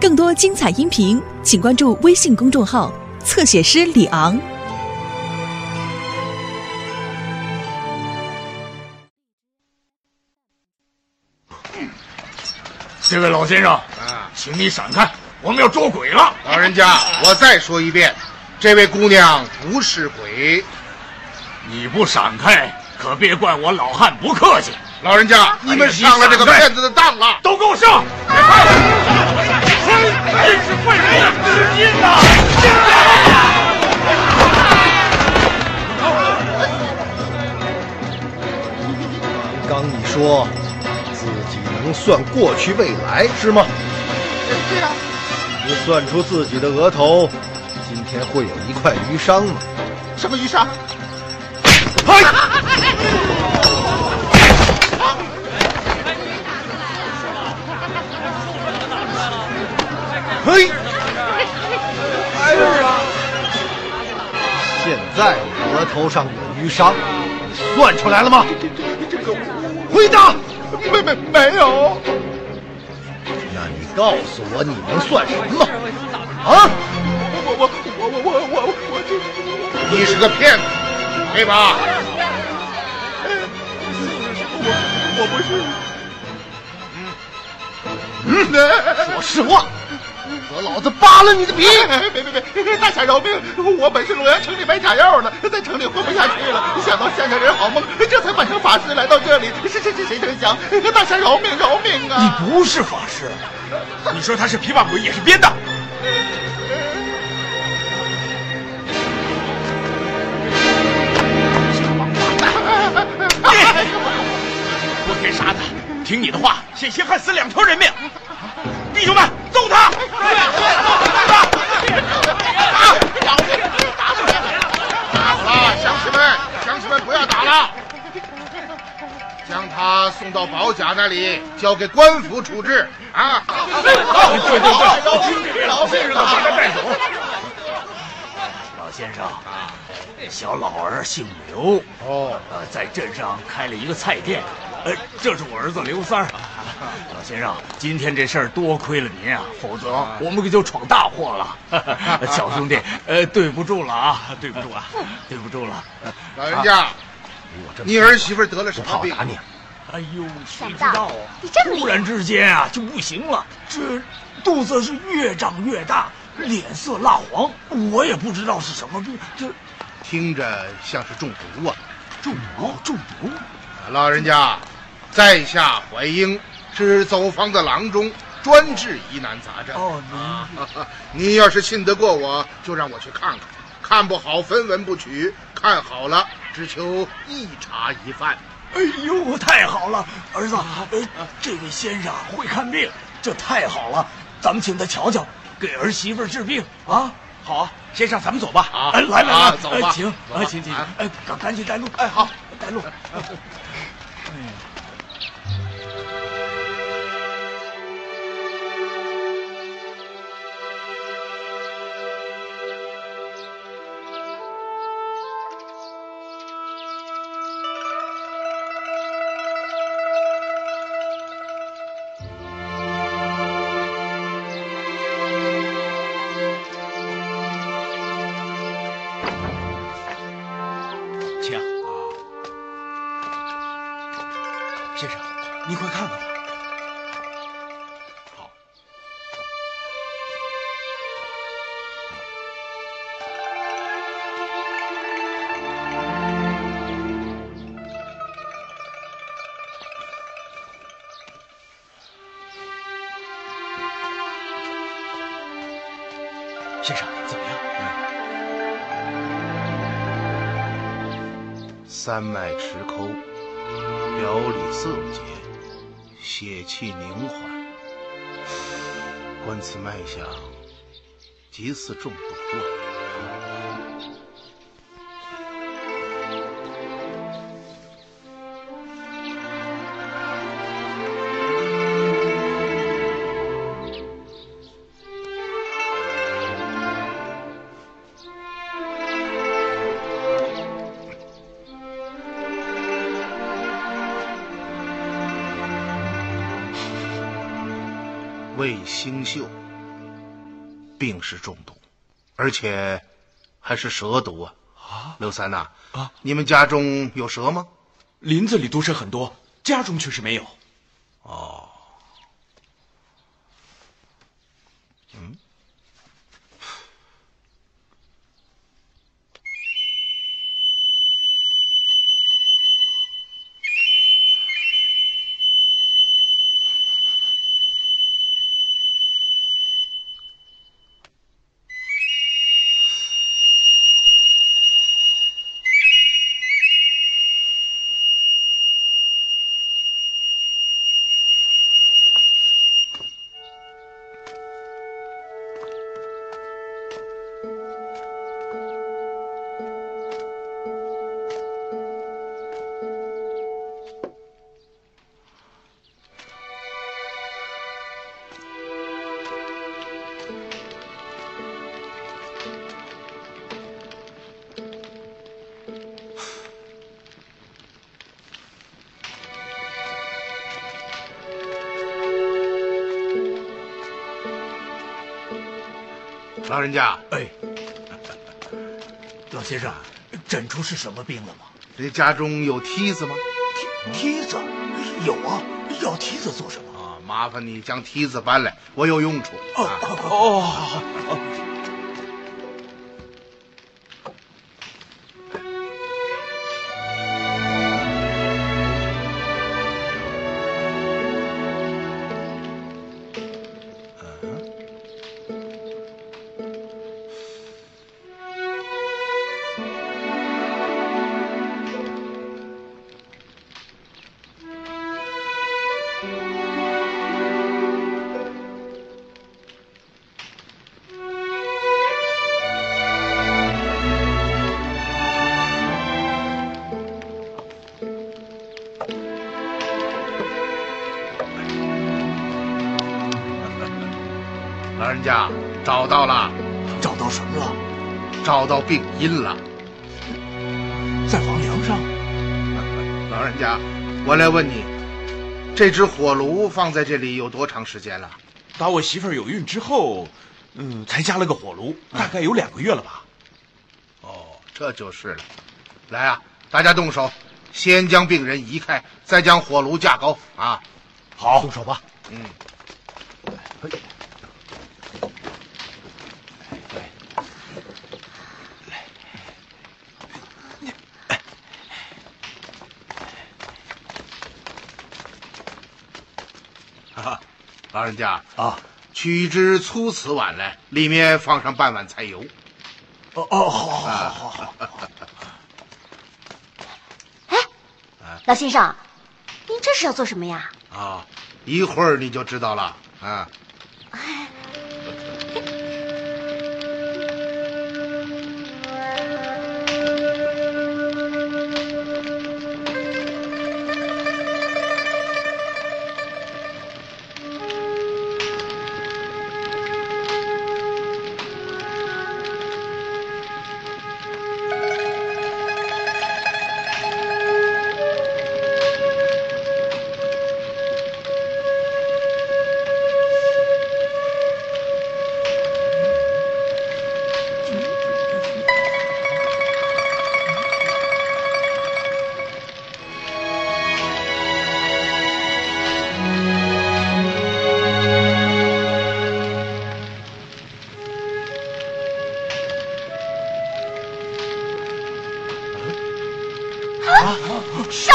更多精彩音频，请关注微信公众号“侧写师李昂”。这位老先生，啊，请你闪开，我们要捉鬼了。老人家，我再说一遍，这位姑娘不是鬼。你不闪开，可别怪我老汉不客气。老人家，你们上了这个骗子的当了。都给我上！真是坏人呀！使劲呐！刚你说自己能算过去未来是吗？对呀，你算出自己的额头今天会有一块鱼伤吗？什么鱼伤？嘿！哎呀！现在额头上有淤伤，你算出来了吗？这个回答！没没没有。那你告诉我你能算什么？啊？我我我我我我我就你是个骗子，对吧？我我不是。嗯，说实话，和老子扒了你的皮！别别别！大侠饶命！我本是洛阳城里卖假药的，在城里混不下去了，想到乡下人好梦，这才扮成法师来到这里。谁谁谁，谁成想，大侠饶命饶命啊！你不是法师，你说他是琵琶鬼也是编的。不该杀他，听你的话，险些害死两条人命。弟兄们，揍他！好了，乡亲们，乡亲们不要打了，将他送到保甲那里，交给官府处置啊！对对对，老先生把他带走。老先生，小老儿姓刘，哦，呃，在镇上开了一个菜店，呃，这是我儿子刘三儿。老先生，今天这事儿多亏了您啊，否则我们可就闯大祸了。小兄弟，呃，对不住了啊，对不住啊，对不住了。老人家，你儿媳妇得了什么病？打你！哎呦，谁知大道啊？你这么突然之间啊，就不行了，这肚子是越长越大，脸色蜡黄，我也不知道是什么病，这听着像是中毒啊！中毒中毒。老人家，在下怀英是走方的郎中，专治疑难杂症。哦，您 你要是信得过我，就让我去看看，看不好分文不取，看好了只求一茶一饭。哎呦，太好了，儿子，呃，这位先生会看病，这太好了，咱们请他瞧瞧，给儿媳妇治病啊。好啊，先生，咱们走吧。好哎，来来来，啊走吧哎请，请请赶赶紧带路。哎，好，带路。先生，你快看看吧。好，先生怎么样？三脉池沟，色结，血气凝缓，观此脉象，即似中毒啊！星宿，病是中毒，而且还是蛇毒啊！啊，刘三呐，啊，你们家中有蛇吗？林子里毒蛇很多，家中却是没有。老人家，哎，老先生，诊出是什么病了吗？这家中有梯子吗？梯梯子有啊，要梯子做什么？啊，麻烦你将梯子搬来，我有用处。哦哦，好好。到病因了，在房梁上。老人家，我来问你，这只火炉放在这里有多长时间了？打我媳妇儿有孕之后，嗯，才加了个火炉，大概有两个月了吧。哦，这就是了。来啊，大家动手，先将病人移开，再将火炉架高啊。好，动手吧。嗯。老人家啊，取一只粗瓷碗来，里面放上半碗菜油。哦哦，好，好，好，好。好哎，老先生，您这是要做什么呀？啊，一会儿你就知道了啊。啊？手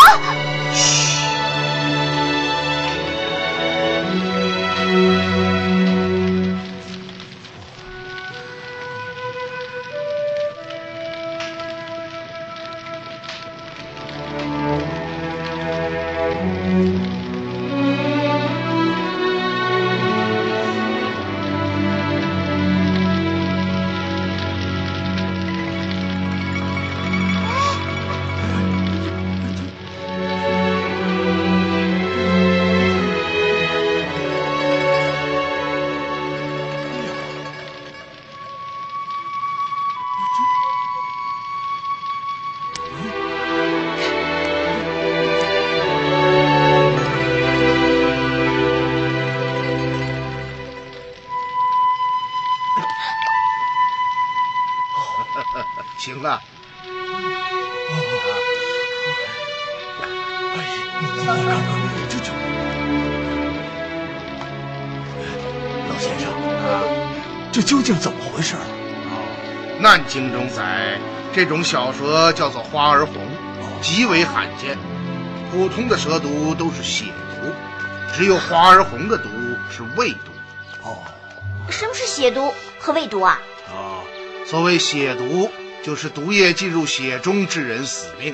这种小蛇叫做花儿红，极为罕见。普通的蛇毒都是血毒，只有花儿红的毒是胃毒。哦，什么是血毒和胃毒啊？啊，所谓血毒，就是毒液进入血中致人死命；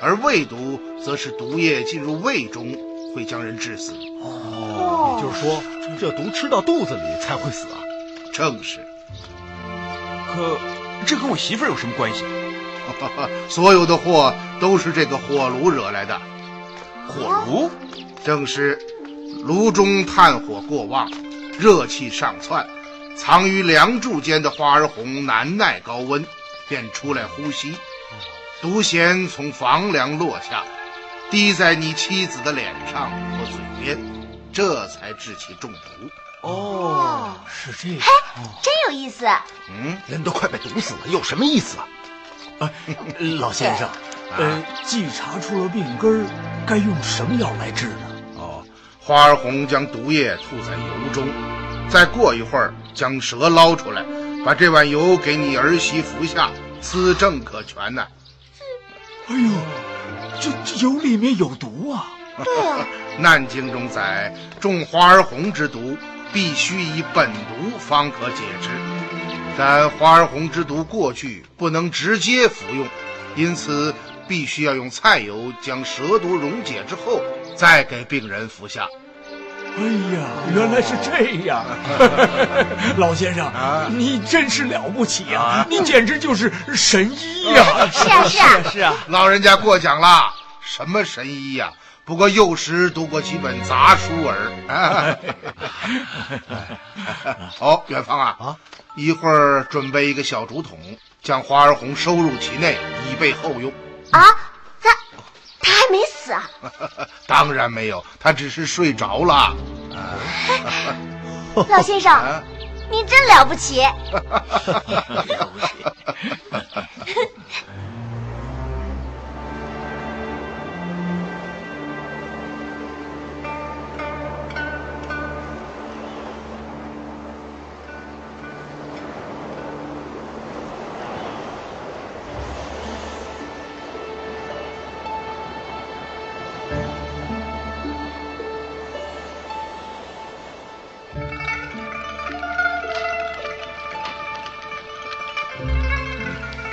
而胃毒，则是毒液进入胃中会将人致死。哦，也就是说，这毒吃到肚子里才会死啊？正是。可这跟我媳妇儿有什么关系？所有的祸都是这个火炉惹来的。火炉，正是炉中炭火过旺，热气上窜，藏于梁柱间的花儿红难耐高温，便出来呼吸，毒涎从房梁落下，滴在你妻子的脸上和嘴边，这才致其中毒。哦，是这样，嘿，真有意思。嗯，人都快被毒死了，有什么意思啊？哎，老先生，呃，既查出了病根儿，该用什么药来治呢？哦，花儿红将毒液吐在油中，再过一会儿将蛇捞出来，把这碗油给你儿媳服下，此证可全呐、哎呦，这这油里面有毒啊！对啊，难经中载种花儿红之毒，必须以本毒方可解之。但花儿红之毒过去不能直接服用，因此必须要用菜油将蛇毒溶解之后，再给病人服下。哎呀，原来是这样！老先生，你真是了不起啊！你简直就是神医呀！是 啊是啊，是啊，老人家过奖了，什么神医呀、不过幼时读过几本杂书儿。好，远方啊啊！一会儿准备一个小竹筒，将花儿红收入其内，以备后用。啊，他他还没死啊？当然没有，他只是睡着了。老先生，啊，你真了不起。了不起！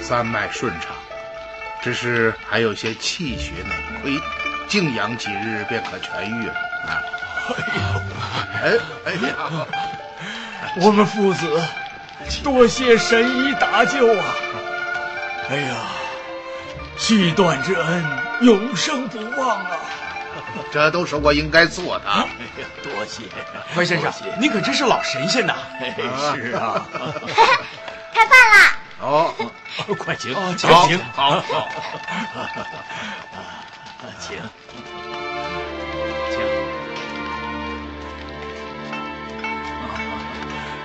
三脉顺畅，只是还有些气血内亏，静养几日便可痊愈了。啊，哎哎呀，我们父子多谢神医搭救啊！哎呀，续断之恩永生不忘啊！这都是我应该做的。哎呀，多谢关先生，您可真是老神仙呐！是啊，快请，哦请请，好好。好，请，请，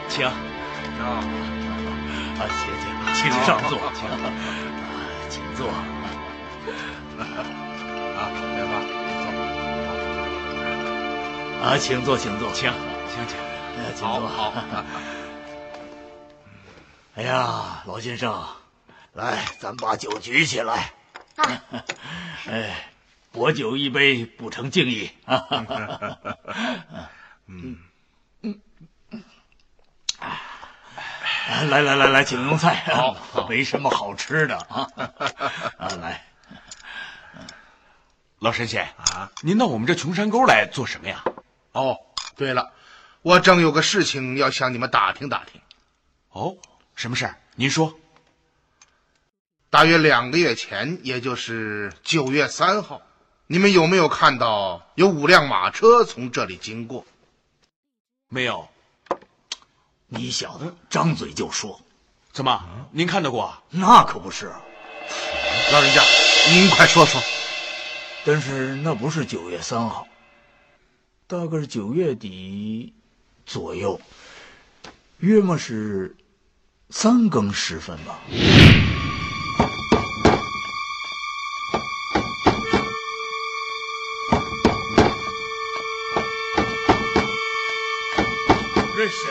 请。啊，请，请，请上座，请，啊请坐。啊，远方，啊，请坐，请坐，请，请请，请好坐。好。哎呀，老先生，来，咱把酒举起来。啊 哎，薄酒一杯，不成敬意。嗯 嗯，来来来来，请用菜。好没什么好吃的啊。啊，来，老神仙啊，您到我们这穷山沟来做什么呀？哦，对了，我正有个事情要向你们打听打听。哦，什么事儿？您说。大约两个月前，也就是九月三号，你们有没有看到有五辆马车从这里经过？没有？你小子张嘴就说，怎么？您看到过啊？那可不是。老人家，您快说说。但是那不是九月三号，大概是九月底左右，约莫是三更时分吧。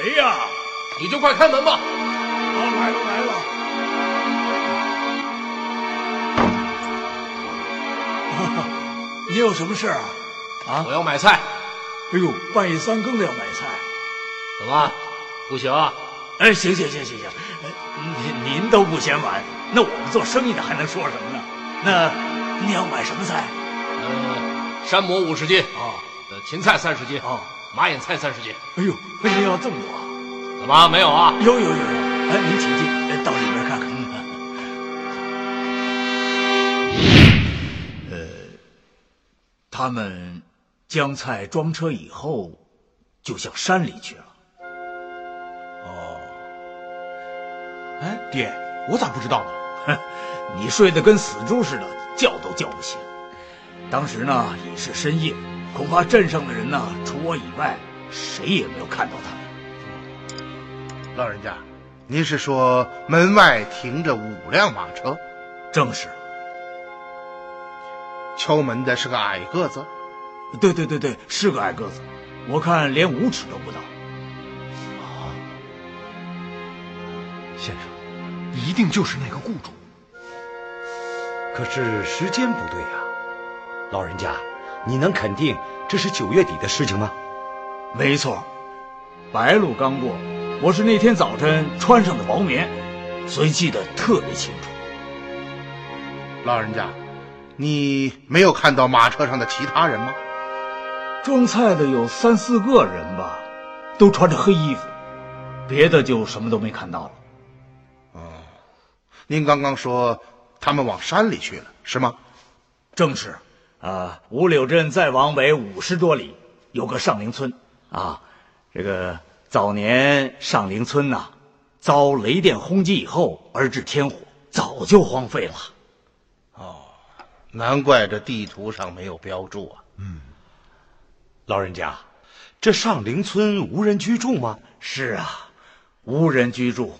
谁呀？你就快开门吧。哦，来了来了。你有什么事啊？啊？我要买菜。哎呦，半夜三更的要买菜，怎么不行啊？哎，行行行行行，您您都不嫌晚，那我们做生意的还能说什么呢？那你要买什么菜？呃，山蘑五十斤啊，呃，芹菜三十斤啊，马眼菜三十斤。哎呦，为什么要这么多？怎么没有啊？有有有有，哎，您请进，到里边看看。呃，他们将菜装车以后，就向山里去了。哦，哎，爹，我咋不知道呢？哼，你睡得跟死猪似的，叫都叫不醒。当时呢已是深夜，恐怕镇上的人呢，除我以外，谁也没有看到他们。老人家，您是说门外停着五辆马车？正是。敲门的是个矮个子？对对对对，是个矮个子，我看连五尺都不到。啊，先生，一定就是那个雇主。可是时间不对呀，老人家，你能肯定这是九月底的事情吗？没错，白露刚过，我是那天早晨穿上的薄棉，所以记得特别清楚。老人家，你没有看到马车上的其他人吗？装菜的有三四个人吧，都穿着黑衣服，别的就什么都没看到了。哦，您刚刚说他们往山里去了，是吗？正是，啊，五柳镇再往北五十多里有个上林村，啊，这个早年上林村呐、遭雷电轰击以后而致天火，早就荒废了。哦，难怪这地图上没有标注啊。嗯，老人家，这上林村无人居住吗？是啊，无人居住，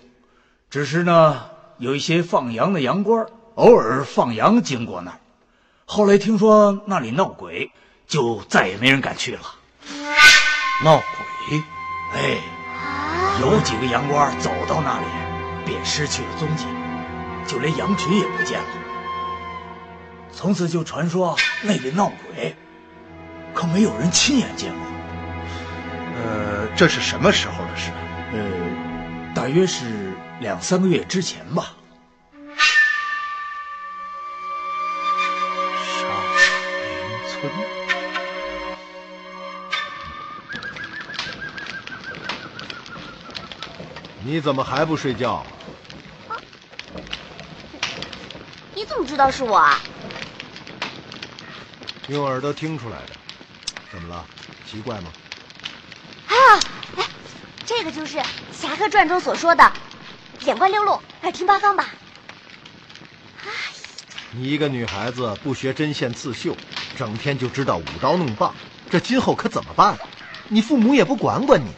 只是呢，有一些放羊的羊倌偶尔放羊经过那儿。后来听说那里闹鬼，就再也没人敢去了。闹鬼？哎，有几个羊倌走到那里，便失去了踪迹，就连羊群也不见了。从此就传说那里闹鬼，可没有人亲眼见过。呃，这是什么时候的事？呃，大约是两三个月之前吧。你怎么还不睡觉？啊你怎么知道是我啊？用耳朵听出来的。怎么了？奇怪吗？啊，哎，这个就是《侠客传》中所说的“眼观六路，耳听八方”吧？哎你一个女孩子不学针线刺绣，整天就知道舞刀弄棒，这今后可怎么办？你父母也不管管你。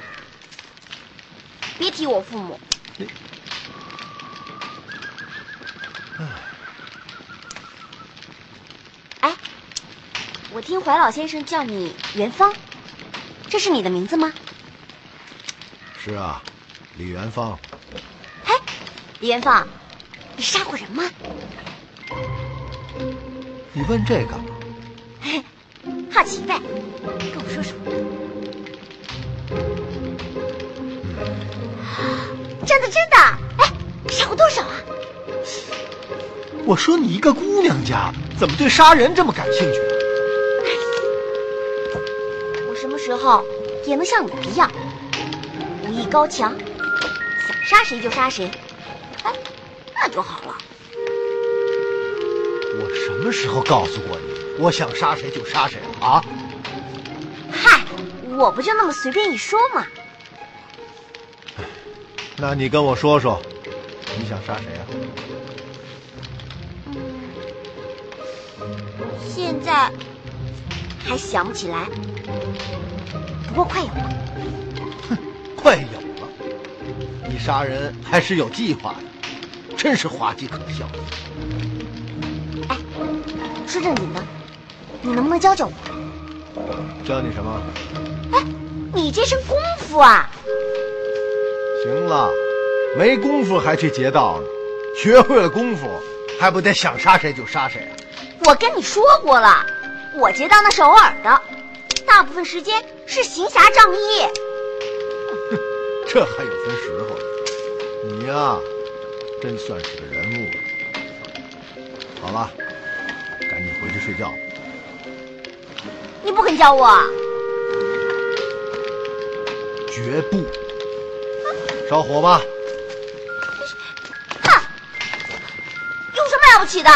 别提我父母。哎，我听怀老先生叫你元芳，这是你的名字吗？是啊，李元芳。哎，李元芳，你杀过人吗？你问这干我说你一个姑娘家，怎么对杀人这么感兴趣啊？我什么时候也能像你一样，武艺高强，想杀谁就杀谁，哎，那就好了。我什么时候告诉过你，我想杀谁就杀谁了啊？嗨，我不就那么随便一说嘛。那你跟我说说，你想杀谁啊？现在还想不起来，不过快有了。哼，快有了！你杀人还是有计划的，真是滑稽可笑。哎，说正经的，你能不能教教我？教你什么？哎，你这身功夫啊！行了，没功夫还去劫道呢，学会了功夫，还不得想杀谁就杀谁啊？我跟你说过了，我劫道那是偶尔的，大部分时间是行侠仗义。这还有分时候的，你呀，真算是个人物了。好了，赶紧回去睡觉。你不肯教我，绝不！烧火吧。哼，有什么了不起的？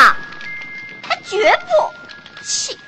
绝不！气！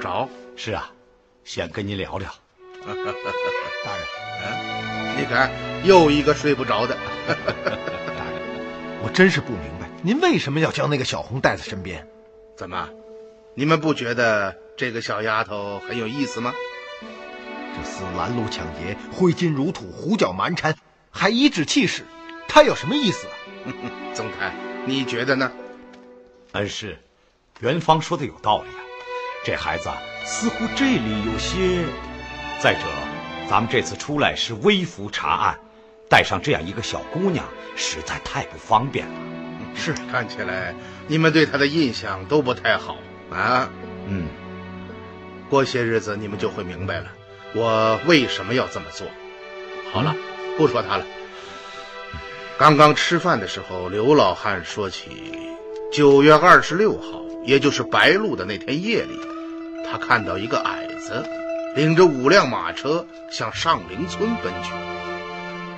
着？是啊，想跟您聊聊。大人，嗯，你看又一个睡不着的。大人，我真是不明白，您为什么要将那个小红带在身边？怎么，你们不觉得这个小丫头很有意思吗？这厮拦路抢劫，挥金如土，胡搅蛮缠，还颐指气使，她有什么意思啊？曾太，你觉得呢？恩师，元芳说的有道理啊，这孩子似乎这里有些。再者，咱们这次出来是微服查案，带上这样一个小姑娘，实在太不方便了。是，看起来你们对她的印象都不太好啊。嗯，过些日子你们就会明白了，我为什么要这么做。好了，不说她了。刚刚吃饭的时候，刘老汉说起九月二十六号，也就是白露的那天夜里，他看到一个矮子。领着五辆马车向上林村奔去，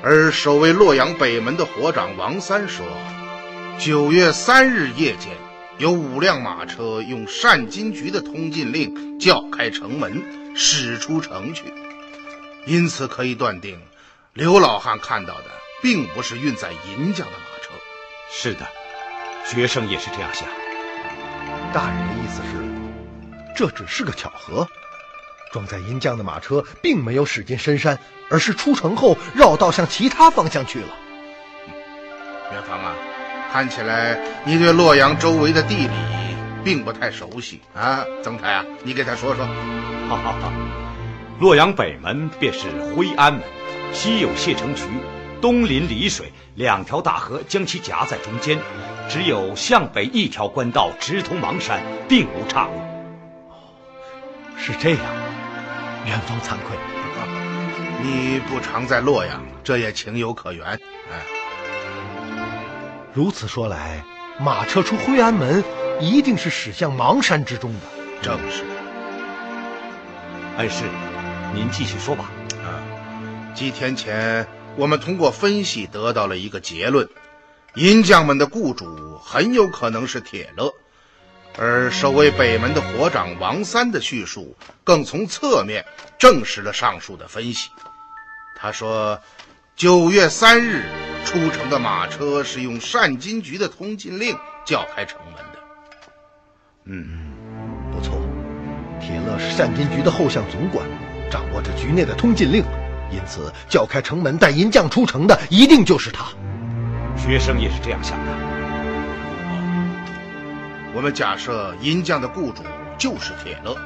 而守卫洛阳北门的火长王三说，九月三日夜间，有五辆马车用单金局的通禁令叫开城门，驶出城去。因此可以断定，刘老汉看到的并不是运载银匠的马车。是的，学生也是这样想。大人的意思是，这只是个巧合。装载银匠的马车并没有驶进深山，而是出城后绕道向其他方向去了。元芳啊，看起来你对洛阳周围的地理并不太熟悉啊。曾太啊，你给他说说。好好好，洛阳北门便是徽安门，西有谢城渠，东临澧水，两条大河将其夹在中间，只有向北一条官道直通邙山，并无岔路。是这样。元芳惭愧，你不常在洛阳，这也情有可原。哎，如此说来，马车出徽安门，一定是驶向邙山之中的。正是。恩师，您继续说吧。啊，几天前我们通过分析得到了一个结论：银匠们的雇主很有可能是铁勒。而守卫北门的火长王三的叙述，更从侧面证实了上述的分析。他说，九月三日出城的马车是用单金局的通禁令叫开城门的。嗯，不错，铁勒是单金局的后巷总管，掌握着局内的通禁令，因此叫开城门带银匠出城的一定就是他。学生也是这样想的。我们假设银匠的雇主就是铁勒，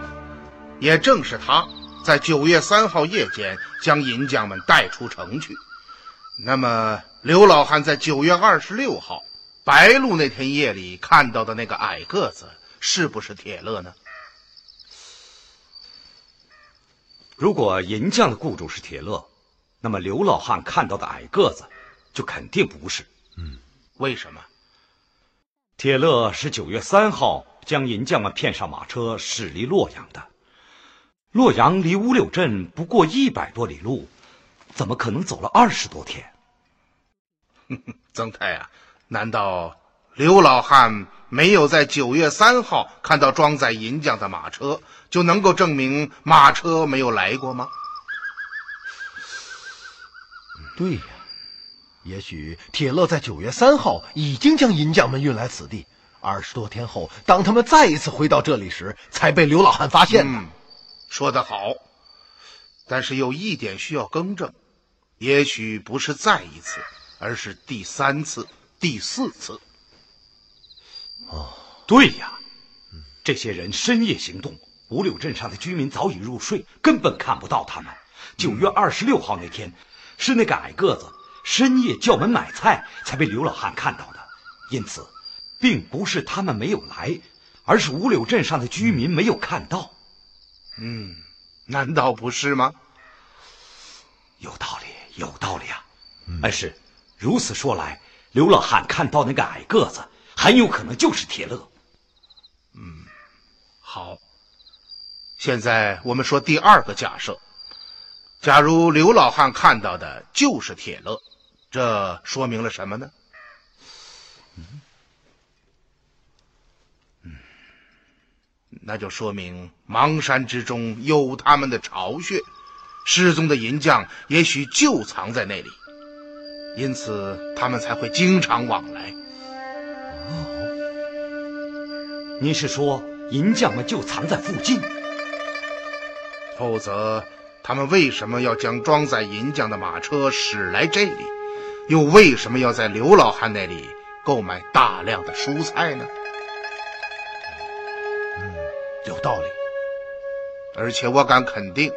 也正是他在九月三号夜间将银匠们带出城去。那么，刘老汉在九月二十六号白露那天夜里看到的那个矮个子，是不是铁勒呢？如果银匠的雇主是铁勒，那么刘老汉看到的矮个子，就肯定不是。嗯，为什么？铁勒是九月三号将银匠们骗上马车驶离洛阳的。洛阳离乌柳镇不过一百多里路，怎么可能走了二十多天？曾太啊，难道刘老汉没有在九月三号看到装载银匠的马车，就能够证明马车没有来过吗？对呀，也许铁勒在九月三号已经将银匠们运来此地，二十多天后，当他们再一次回到这里时，才被刘老汉发现的。嗯，说得好，但是有一点需要更正，也许不是再一次，而是第三次、第四次。对呀，这些人深夜行动，五柳镇上的居民早已入睡，根本看不到他们。九月二十六号那天，是那个矮个子深夜叫门买菜，才被刘老汉看到的。因此，并不是他们没有来，而是五柳镇上的居民没有看到。嗯，难道不是吗？有道理，有道理啊！但是如此说来，刘老汉看到那个矮个子，很有可能就是铁勒。嗯好，现在我们说第二个假设：假如刘老汉看到的就是铁勒，这说明了什么呢？嗯，那就说明邙山之中有他们的巢穴，失踪的银匠也许就藏在那里，因此他们才会经常往来。您是说银匠们就藏在附近？否则，他们为什么要将装载银匠的马车驶来这里？又为什么要在刘老汉那里购买大量的蔬菜呢？有道理。而且我敢肯定，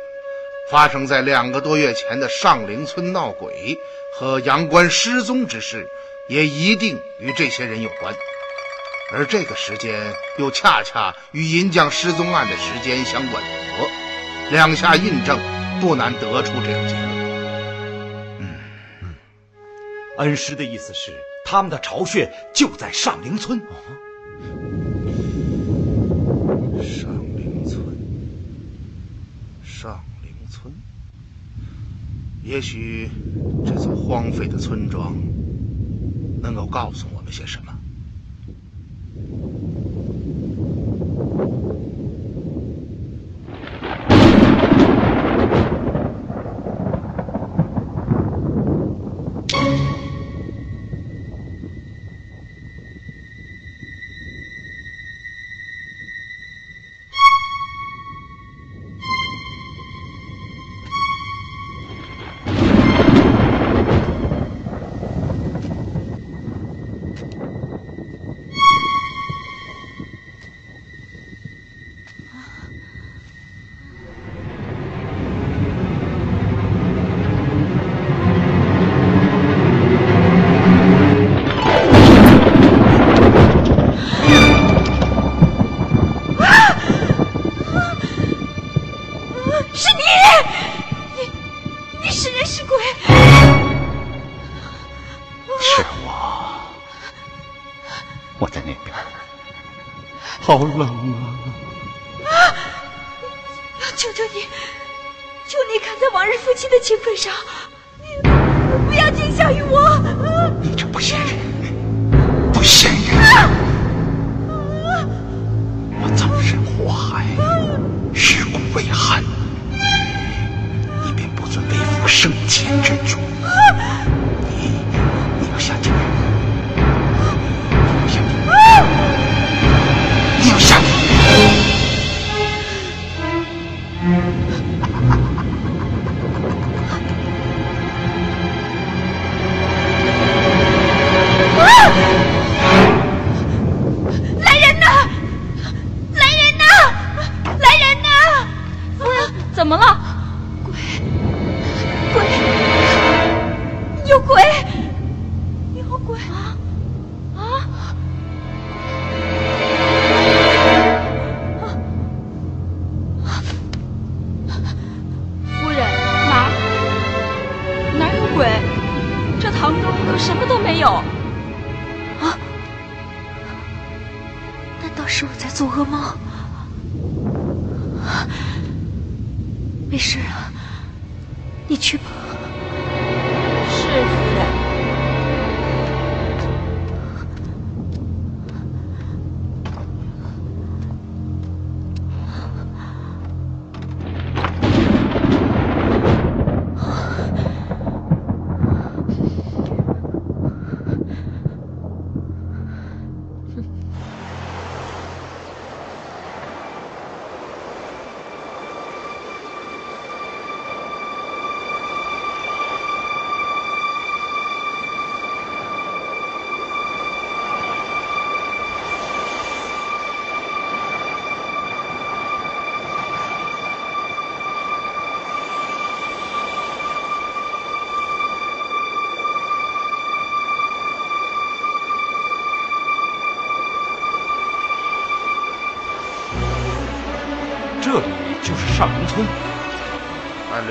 发生在两个多月前的上林村闹鬼和杨关失踪之事，也一定与这些人有关。而这个时间又恰恰与银匠失踪案的时间相吻合，两下印证，不难得出这个结论。恩师的意思是，他们的巢穴就在上林村。上林村，上林村，也许这座荒废的村庄能够告诉我们些什么。是你，你你是人是鬼？是我，我在那边，好冷啊！啊求求你，求你看在往日夫妻的情分上，你不要惊吓于我。你这不是人，生前鬼？这堂中可什么都没有。啊难道是我在做噩梦？没事啊，你去吧。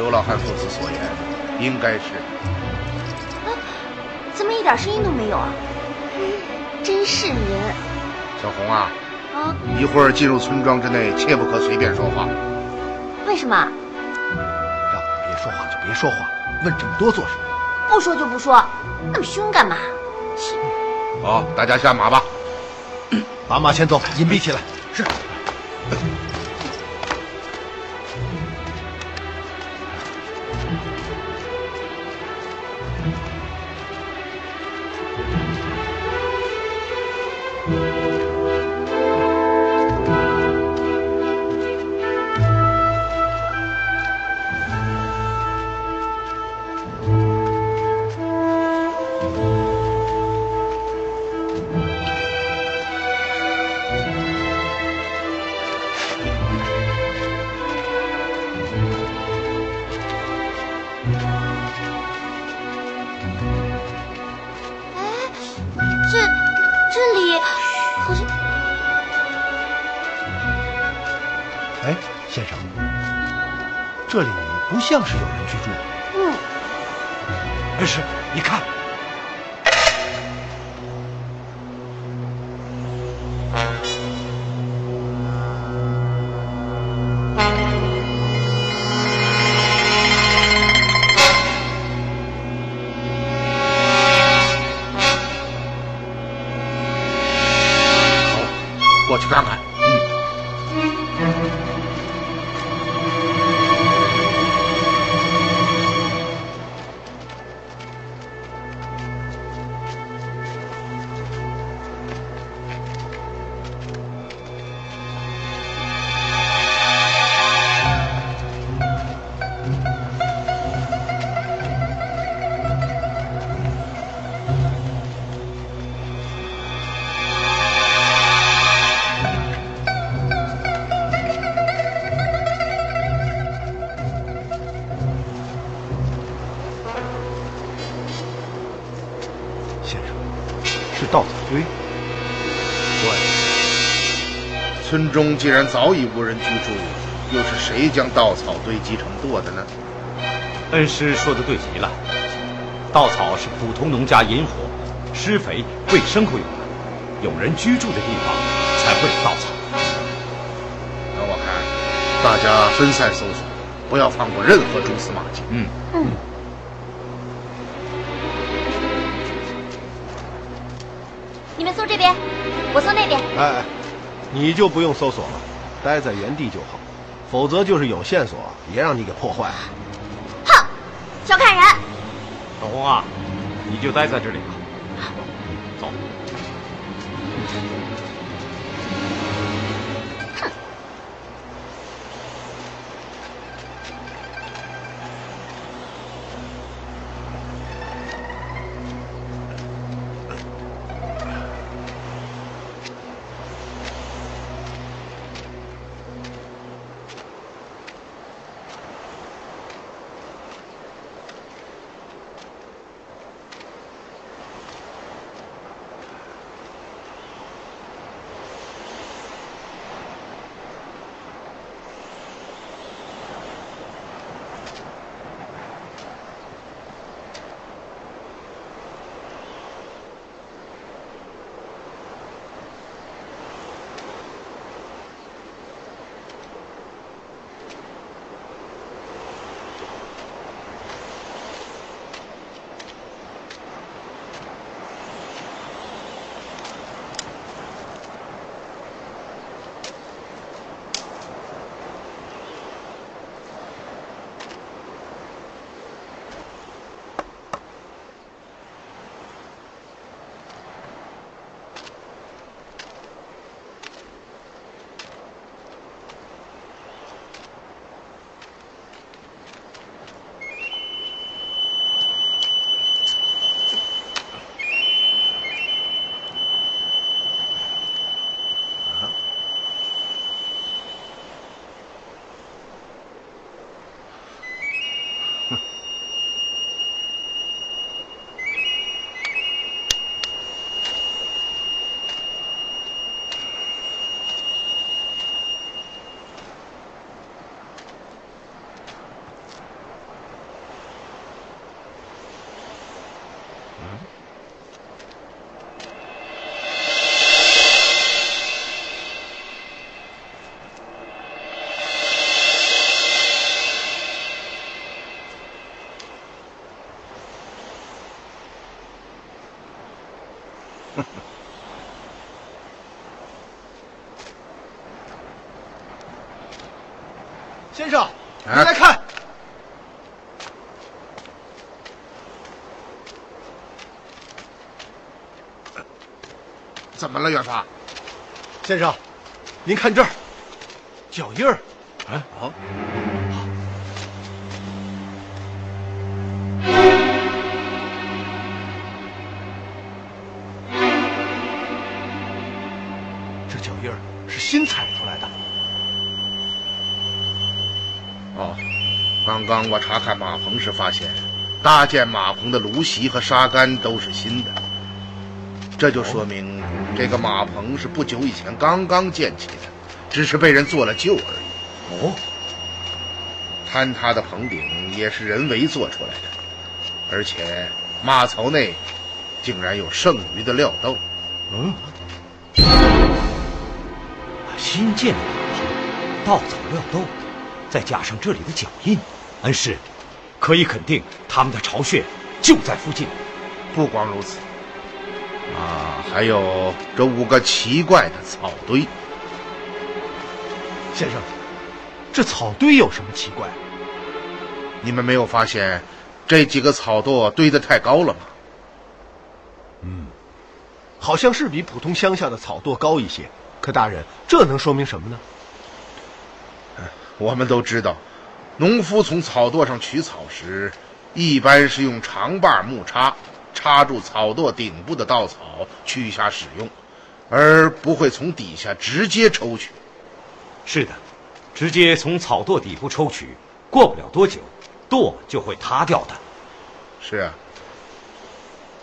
刘老汉父子所言，应该是。怎么一点声音都没有啊？真是您。小红啊，啊？一会儿进入村庄之内，切不可随便说话。为什么？让我别说话就别说话，问这么多做什么？不说就不说，那么凶干嘛？好，大家下马吧。把马牵走，隐蔽起来。是。中既然早已无人居住，又是谁将稻草堆积成垛的呢？恩师说的对极了，稻草是普通农家引火、施肥、喂牲口用的，有人居住的地方才会有稻草。那我看，大家分散搜索，不要放过任何蛛丝马迹。嗯嗯。你们搜这边，我搜那边。哎，你就不用搜索了，待在原地就好，否则就是有线索也让你给破坏了。哼，小看人！小红啊，你就待在这里吧。走。先生，您来看，怎么了，远发？先生，您看这儿，脚印儿。哎，好。新采出来的。哦，刚刚我查看马棚时发现，搭建马棚的芦席和沙杆都是新的，这就说明这个马棚是不久以前刚刚建起的，只是被人做了旧而已。哦，坍塌的棚顶也是人为做出来的，而且马槽内竟然有剩余的料豆。嗯，新建的马棚，稻草料豆，再加上这里的脚印，恩师，可以肯定他们的巢穴就在附近。不光如此，啊，还有这五个奇怪的草堆。先生，这草堆有什么奇怪？你们没有发现这几个草垛堆得太高了吗？嗯好像是比普通乡下的草垛高一些。可大人，这能说明什么呢？我们都知道，农夫从草垛上取草时，一般是用长把木叉插住草垛顶部的稻草取下使用，而不会从底下直接抽取。是的，直接从草垛底部抽取，过不了多久，垛就会塌掉的。是啊，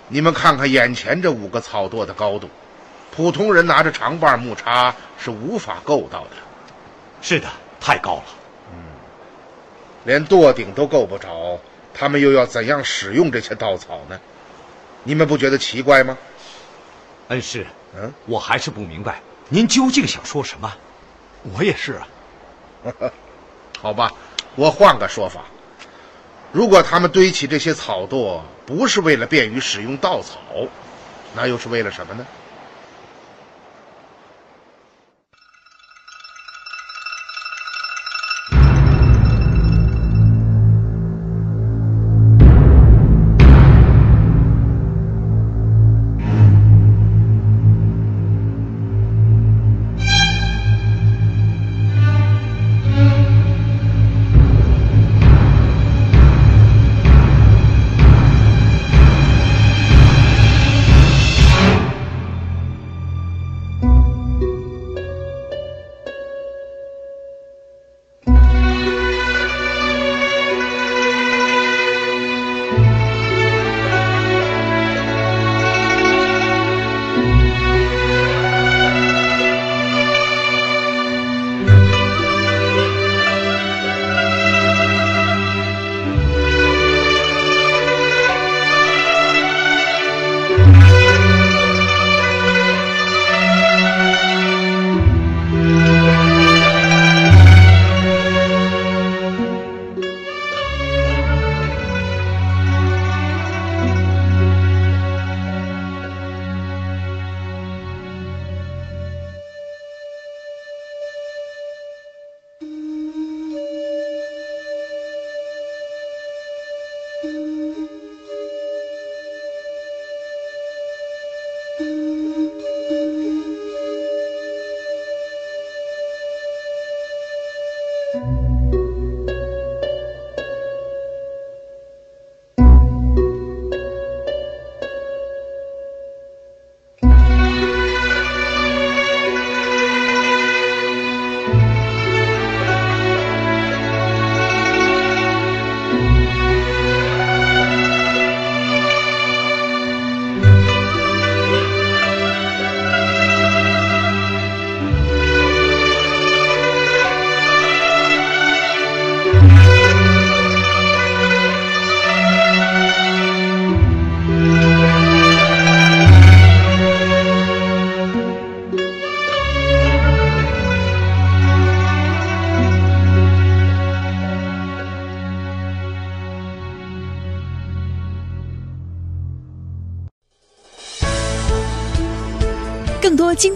你们看看眼前这五个草垛的高度，普通人拿着长把木叉是无法够到的，是的，太高了。嗯连垛顶都够不着，他们又要怎样使用这些稻草呢？你们不觉得奇怪吗？恩师，嗯，我还是不明白，您究竟想说什么？我也是啊。好吧，我换个说法。如果他们堆起这些草垛不是为了便于使用稻草，那又是为了什么呢？